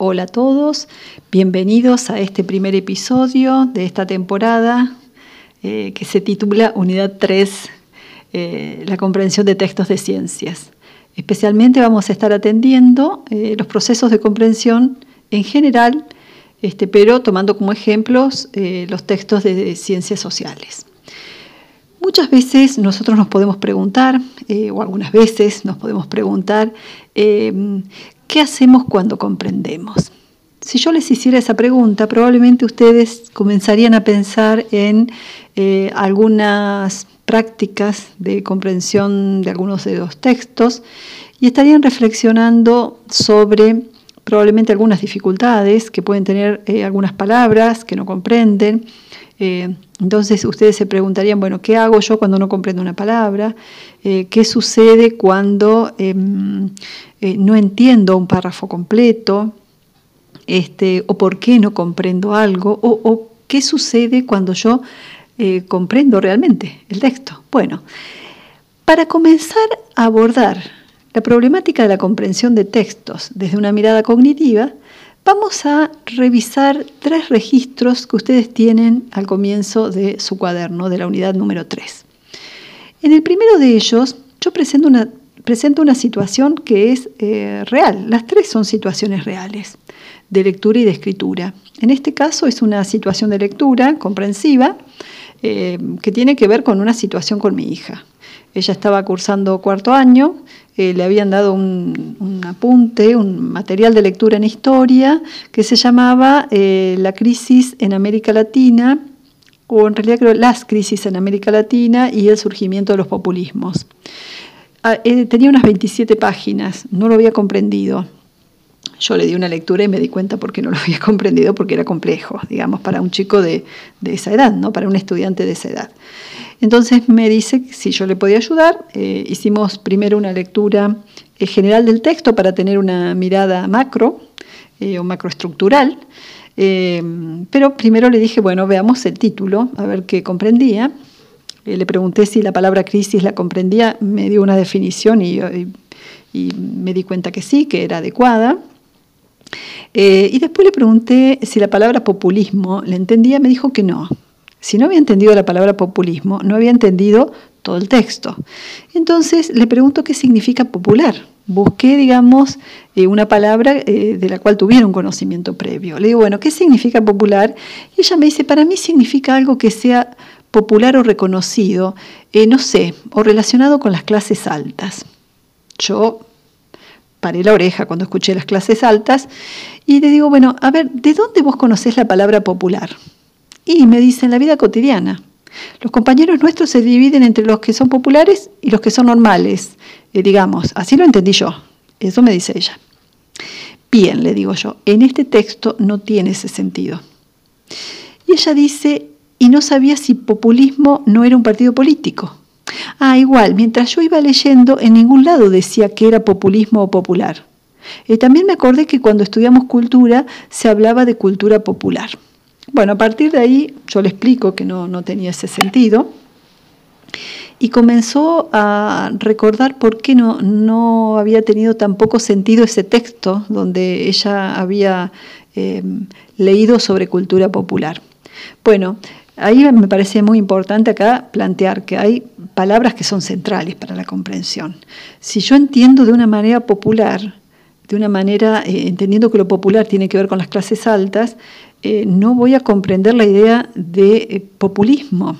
Hola a todos, bienvenidos a este primer episodio de esta temporada eh, que se titula Unidad 3, eh, la comprensión de textos de ciencias. Especialmente vamos a estar atendiendo eh, los procesos de comprensión en general, este, pero tomando como ejemplos los textos de, ciencias sociales. Muchas veces nosotros nos podemos preguntar, o algunas veces nos podemos preguntar, ¿Qué hacemos cuando comprendemos? Si yo les hiciera esa pregunta, probablemente ustedes comenzarían a pensar en eh, algunas prácticas de comprensión de algunos de los textos y estarían reflexionando sobre probablemente algunas dificultades que pueden tener eh, algunas palabras que no comprenden. Eh, entonces ustedes se preguntarían, bueno, ¿qué hago yo cuando no comprendo una palabra? ¿Qué sucede cuando em, eh, no entiendo un párrafo completo, este, o por qué no comprendo algo, o, qué sucede cuando yo eh, comprendo realmente el texto. Bueno, para comenzar a abordar la problemática de la comprensión de textos desde una mirada cognitiva, vamos a revisar tres registros que ustedes tienen al comienzo de su cuaderno, de la unidad número 3. En el primero de ellos, yo presento una situación que es eh, real. Las tres son situaciones reales, de lectura y de escritura. En este caso es una situación de lectura comprensiva eh, que tiene que ver con una situación con mi hija. Ella estaba cursando cuarto año, eh, le habían dado un, apunte, un material de lectura en historia que se llamaba La crisis en América Latina, o en realidad creo las crisis en América Latina y el surgimiento de los populismos. Ah, eh, tenía unas 27 páginas, no lo había comprendido. Yo le di una lectura y me di cuenta porque no lo había comprendido, porque era complejo, digamos, para un chico de, esa edad, ¿no? para un estudiante de esa edad. Entonces me dice si yo le podía ayudar. Eh, hicimos primero una lectura eh, general del texto para tener una mirada macro o macroestructural. pero primero le dije, bueno, veamos el título, a ver qué comprendía. Eh, le pregunté si la palabra crisis la comprendía, me dio una definición y, me di cuenta que sí, que era adecuada. Eh, y después le pregunté si la palabra populismo la entendía, me dijo que no. Si no había entendido la palabra populismo, no había entendido todo el texto. Entonces le pregunto qué significa popular. Busqué, digamos, eh, una palabra de la cual tuviera un conocimiento previo. Le digo, bueno, ¿qué significa popular? Y ella me dice, para mí significa algo que sea popular o reconocido, eh, no sé, o relacionado con las clases altas. Yo paré la oreja cuando escuché las clases altas y le digo, bueno, a ver, ¿de dónde vos conocés la palabra popular? Y me dice, en la vida cotidiana. Los compañeros nuestros se dividen entre los que son populares y los que son normales, eh, digamos. Así lo entendí yo. Eso me dice ella. Bien, le digo yo, en este texto no tiene ese sentido. Y ella dice, y no sabía si populismo no era un partido político. Ah, igual, mientras yo iba leyendo, en ningún lado decía que era populismo o popular. Eh, también me acordé que cuando estudiamos cultura se hablaba de cultura popular. Bueno, a partir de ahí yo le explico que no, no tenía ese sentido y comenzó a recordar por qué no, no había tenido tan poco sentido ese texto donde ella había eh, leído sobre cultura popular. Bueno, Ahí me parece muy importante acá plantear que hay palabras que son centrales para la comprensión. Si yo entiendo de una manera popular, de una manera, eh, entendiendo que lo popular tiene que ver con las clases altas, eh, no voy a comprender la idea de eh, populismo,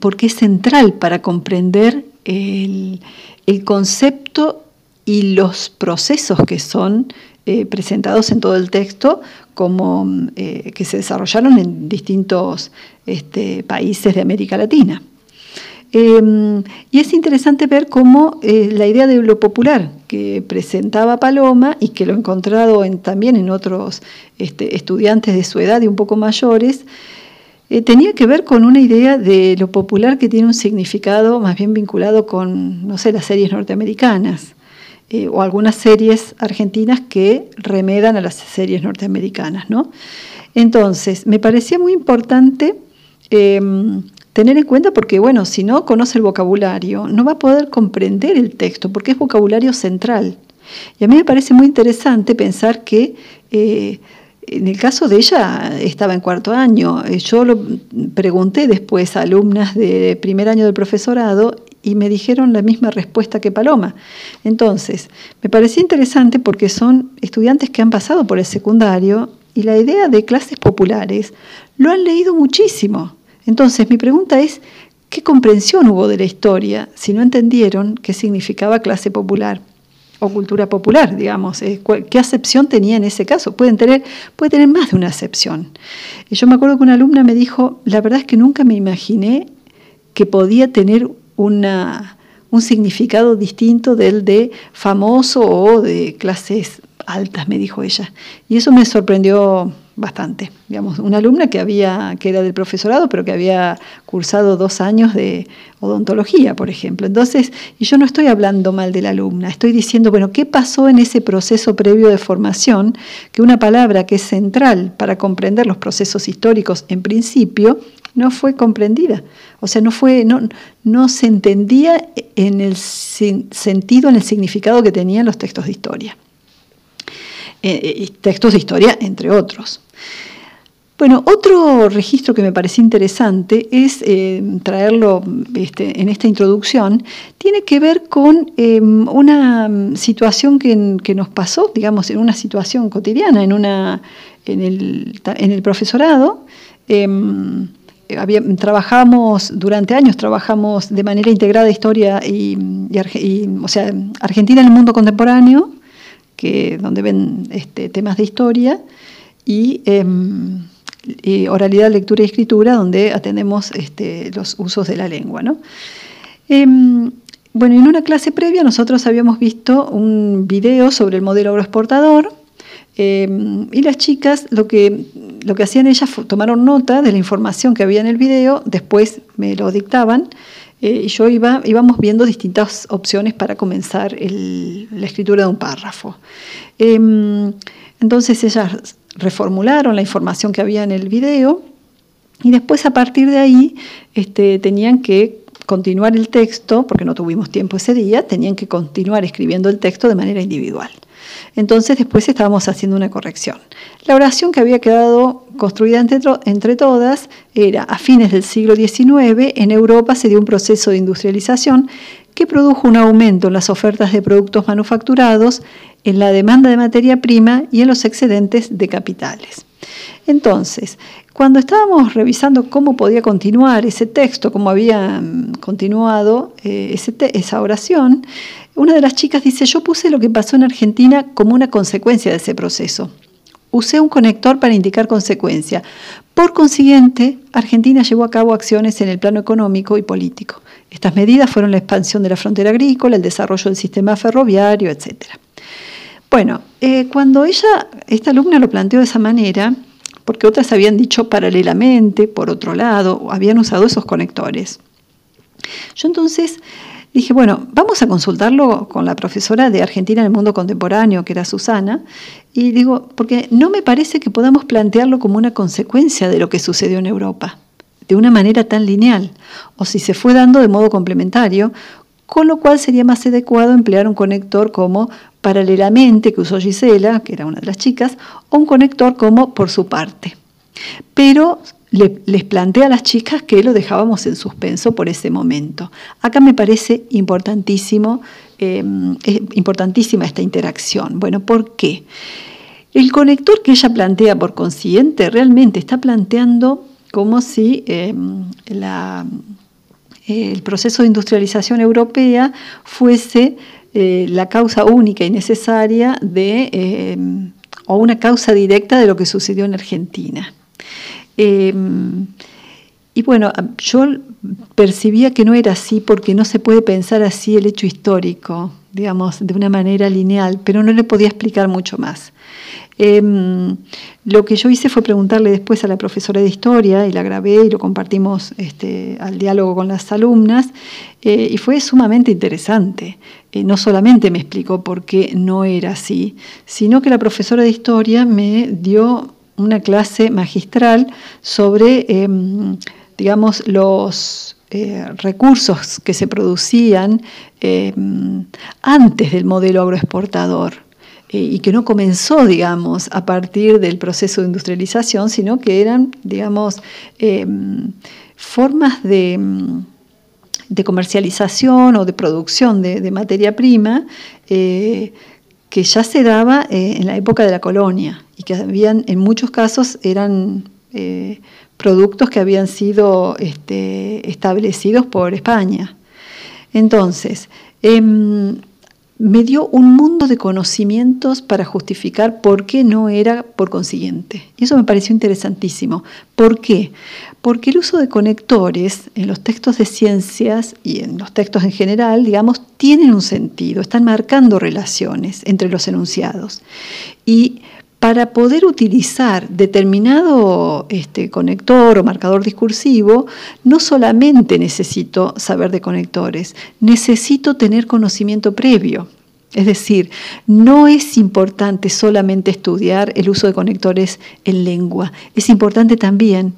porque es central para comprender el, el concepto y los procesos que son eh, presentados en todo el texto como eh, que se desarrollaron en distintos este, países de América Latina. Em, y es interesante ver cómo eh, la idea de lo popular que presentaba Paloma y que lo he encontrado también en otros este, estudiantes de su edad y un poco mayores, tenía que ver con una idea de lo popular que tiene un significado más bien vinculado con, no sé, las series norteamericanas. Eh, o algunas series argentinas que remedan a las series norteamericanas. ¿no? Entonces, me parecía muy importante em, tener en cuenta porque, bueno, si no conoce el vocabulario, no va a poder comprender el texto porque es vocabulario central. Y a mí me parece muy interesante pensar que eh, en el caso de ella estaba en cuarto año. Eh, yo lo pregunté después a alumnas de primer año del profesorado y me dijeron la misma respuesta que Paloma. Entonces, me parecía interesante porque son estudiantes que han pasado por el secundario y la idea de clases populares lo han leído muchísimo. Entonces, mi pregunta es, ¿qué comprensión hubo de la historia si no entendieron qué significaba clase popular? o cultura popular, digamos. Eh, ¿Qué acepción tenía en ese caso? Pueden tener, puede tener más de una acepción. Y yo me acuerdo que una alumna me dijo, la verdad es que nunca me imaginé que podía tener un significado distinto del de famoso o de clases altas, me dijo ella. Y eso me sorprendió bastante. Digamos, una alumna que había, que era del profesorado, pero que había cursado dos años de odontología, por ejemplo. Entonces, y yo no estoy hablando mal de la alumna, estoy diciendo, bueno, ¿qué pasó en ese proceso previo de formación? Que una palabra que es central para comprender los procesos históricos en principio, no fue comprendida. O sea, no, fue, no, no se entendía en el sentido, en el significado que tenían los textos de historia. Eh, eh, textos de historia, entre otros. Bueno, otro registro que me parece interesante es eh, traerlo este, en esta introducción, tiene que ver con em, una situación que, nos pasó, digamos, en una situación cotidiana, en, una, en, el, en el profesorado. Trabajamos durante años, trabajamos de manera integrada historia y, o sea, Argentina en el mundo contemporáneo, que, donde ven este, temas de historia, y, em, oralidad, lectura y escritura, donde atendemos este, los usos de la lengua. Em, bueno, en una clase previa nosotros habíamos visto un video sobre el modelo agroexportador, Em, y las chicas lo que, lo que hacían ellas tomaron nota de la información que había en el video, después me lo dictaban eh, y yo iba, íbamos viendo distintas opciones para comenzar la escritura de un párrafo. Em, entonces ellas reformularon la información que había en el video y después a partir de ahí este, tenían que continuar el texto, porque no tuvimos tiempo ese día, tenían que continuar escribiendo el texto de manera individual. Entonces después estábamos haciendo una corrección. La oración que había quedado construida entre, todas era, a fines del siglo XIX, en Europa se dio un proceso de industrialización que produjo un aumento en las ofertas de productos manufacturados, en la demanda de materia prima y en los excedentes de capitales. Entonces, cuando estábamos revisando cómo podía continuar ese texto, cómo había mm, continuado eh, esa oración, una de las chicas dice, yo puse lo que pasó en Argentina como una consecuencia de ese proceso. Usé un conector para indicar consecuencia. Por consiguiente, Argentina llevó a cabo acciones en el plano económico y político. Estas medidas fueron la expansión de la frontera agrícola, el desarrollo del sistema ferroviario, etc. Bueno, eh, cuando ella, esta alumna lo planteó de esa manera, porque otras habían dicho paralelamente, por otro lado, habían usado esos conectores. Yo entonces Dije, bueno, vamos a consultarlo con la profesora de Argentina en el mundo contemporáneo, que era Susana, y digo, porque no me parece que podamos plantearlo como una consecuencia de lo que sucedió en Europa, de una manera tan lineal, o si se fue dando de modo complementario, con lo cual sería más adecuado emplear un conector como paralelamente, que usó Gisela, que era una de las chicas, o un conector como por su parte. Pero les plantea a las chicas que lo dejábamos en suspenso por ese momento. Acá me parece importantísimo, eh, importantísima esta interacción. Bueno, ¿por qué? El conector que ella plantea por consiguiente realmente está planteando como si eh, el proceso de industrialización europea fuese eh, la causa única y necesaria de, o una causa directa de lo que sucedió en Argentina. Em, y bueno, yo percibía que no era así porque no se puede pensar así el hecho histórico, digamos, de una manera lineal, pero no le podía explicar mucho más. Em, lo que yo hice fue preguntarle después a la profesora de historia y la grabé y lo compartimos este, al diálogo con las alumnas eh, y fue sumamente interesante. Eh, no solamente me explicó por qué no era así, sino que la profesora de historia me dio una clase magistral sobre, em, digamos, los, eh, recursos que se producían eh, antes del modelo agroexportador y que no comenzó, digamos, a partir del proceso de industrialización, sino que eran, digamos, formas de, comercialización o de producción de, materia prima que ya se daba en la época de la colonia y que habían, en muchos casos eran productos que habían sido este, establecidos por España. Entonces, em, me dio un mundo de conocimientos para justificar por qué no era por consiguiente. Y eso me pareció interesantísimo. ¿Por qué? Porque el uso de conectores en los textos de ciencias y en los textos en general, digamos, tienen un sentido, están marcando relaciones entre los enunciados. Y para poder utilizar determinado este, conector o marcador discursivo, no solamente necesito saber de conectores, necesito tener conocimiento previo. Es decir, no es importante solamente estudiar el uso de conectores en lengua, es importante también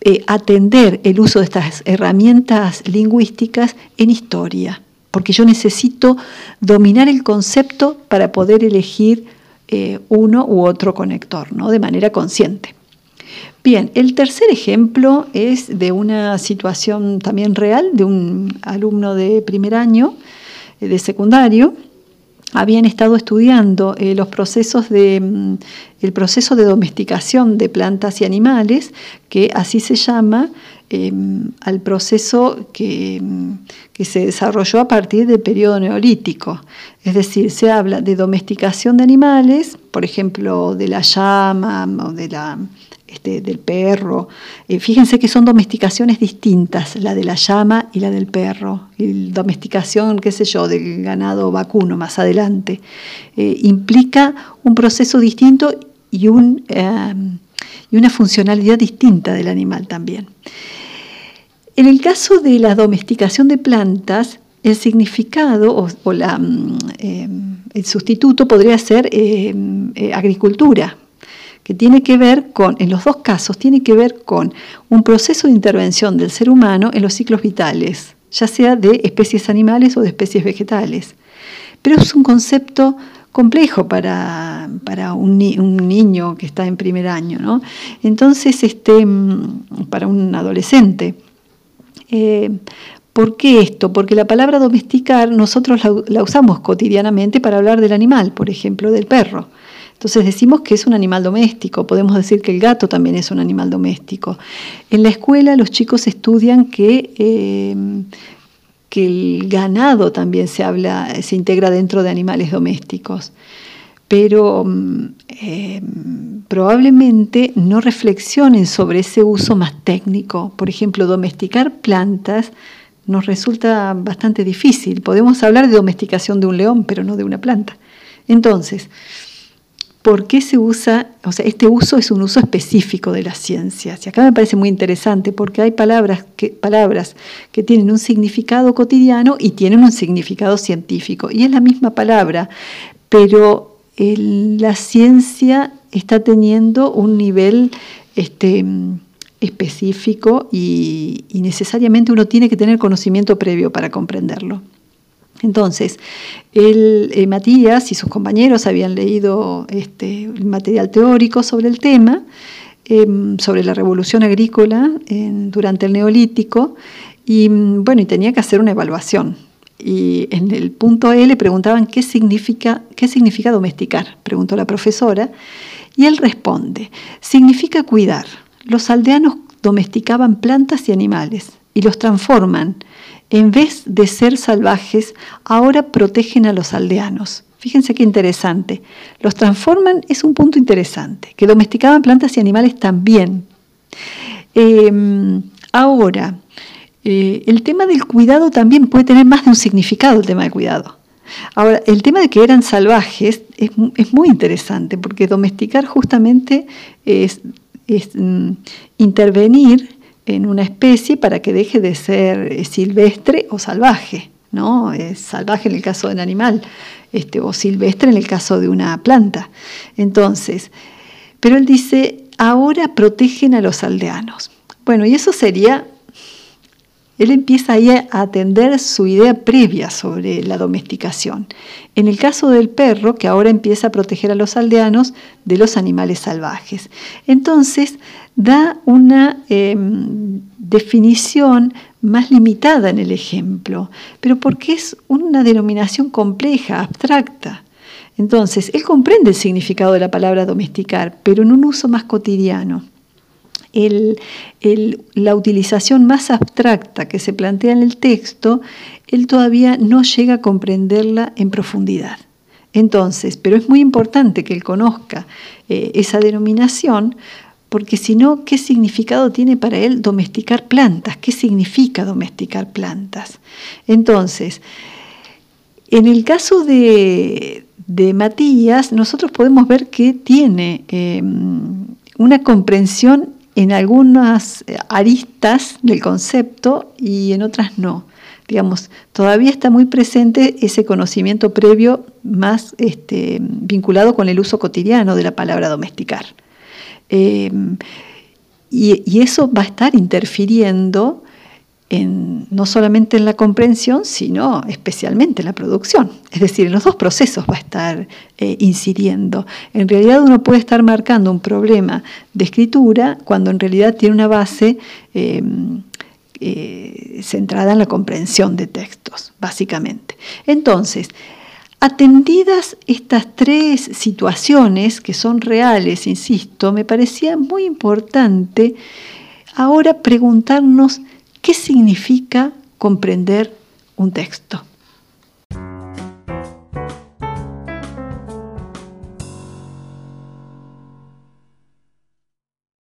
eh, atender el uso de estas herramientas lingüísticas en historia, porque yo necesito dominar el concepto para poder elegir eh, uno u otro conector, ¿no? de manera consciente. Bien, el tercer ejemplo es de una situación también real de un alumno de primer año eh, de secundario. Habían estado estudiando eh, los procesos de, mm, el proceso de domesticación de plantas y animales, que así se llama em, al proceso que, mm, que se desarrolló a partir del periodo neolítico. Es decir, se habla de domesticación de animales, por ejemplo, de la llama o este, del perro. Eh, fíjense que son domesticaciones distintas, la de la llama y la del perro. Y domesticación, qué sé yo, del ganado vacuno más adelante. Eh, implica un proceso distinto eh, y una funcionalidad distinta del animal también. En el caso de la domesticación de plantas, el significado o, mm, eh, el sustituto podría ser eh, eh, agricultura, que tiene que ver con, en los dos casos, tiene que ver con un proceso de intervención del ser humano en los ciclos vitales, ya sea de especies animales o de especies vegetales. Pero es un concepto complejo para, un, niño que está en primer año, ¿no? Entonces, este, mm, para un adolescente. Eh, ¿Por qué esto? Porque la palabra domesticar nosotros la, usamos cotidianamente para hablar del animal, por ejemplo, del perro. Entonces decimos que es un animal doméstico, podemos decir que el gato también es un animal doméstico. En la escuela los chicos estudian que, eh, que el ganado también se, habla, se integra dentro de animales domésticos pero mm, eh, probablemente no reflexionen sobre ese uso más técnico. Por ejemplo, domesticar plantas nos resulta bastante difícil. Podemos hablar de domesticación de un león, pero no de una planta. Entonces, ¿por qué se usa? O sea, este uso es un uso específico de las ciencias. Y acá me parece muy interesante porque hay palabras palabras que tienen un significado cotidiano y tienen un significado científico. Y es la misma palabra, pero la ciencia está teniendo un nivel este, específico y, necesariamente uno tiene que tener conocimiento previo para comprenderlo. Entonces, el, eh, Matías y sus compañeros habían leído este, material teórico sobre el tema, em, sobre la revolución agrícola durante el neolítico, y bueno, y tenía que hacer una evaluación y en el punto E le preguntaban qué significa, qué significa domesticar, preguntó la profesora, y él responde, significa cuidar. Los aldeanos domesticaban plantas y animales y los transforman. En vez de ser salvajes, ahora protegen a los aldeanos. Fíjense qué interesante. Los transforman es un punto interesante, que domesticaban plantas y animales también. Em, ahora, eh, el tema del cuidado también puede tener más de un significado, el tema del cuidado. Ahora, el tema de que eran salvajes es, muy interesante, porque domesticar justamente es, mm, intervenir en una especie para que deje de ser eh, silvestre o salvaje. ¿no? Es salvaje en el caso del animal, este, o silvestre en el caso de una planta. Entonces, pero él dice, ahora protegen a los aldeanos. Bueno, y eso sería Él empieza ahí a atender su idea previa sobre la domesticación. En el caso del perro, que ahora empieza a proteger a los aldeanos de los animales salvajes. Entonces, da una em, definición más limitada en el ejemplo, pero porque es una denominación compleja, abstracta. Entonces, él comprende el significado de la palabra domesticar, pero en un uso más cotidiano. La utilización más abstracta que se plantea en el texto, él todavía no llega a comprenderla en profundidad. Entonces, pero es muy importante que él conozca eh, esa denominación, porque si no, ¿qué significado tiene para él domesticar plantas? ¿Qué significa domesticar plantas? Entonces, en el caso de, de Matías, nosotros podemos ver que tiene em, una comprensión en algunas aristas del concepto y en otras no. Digamos, todavía está muy presente ese conocimiento previo más este, vinculado con el uso cotidiano de la palabra domesticar. Y, y, eso va a estar interfiriendo no solamente en la comprensión, sino especialmente en la producción. Es decir, en los dos procesos va a estar eh, incidiendo. En realidad uno puede estar marcando un problema de escritura cuando en realidad tiene una base em, eh, centrada en la comprensión de textos, básicamente. Entonces, Atendidas estas tres situaciones que son reales, insisto, me parecía muy importante ahora preguntarnos ¿Qué significa comprender un texto?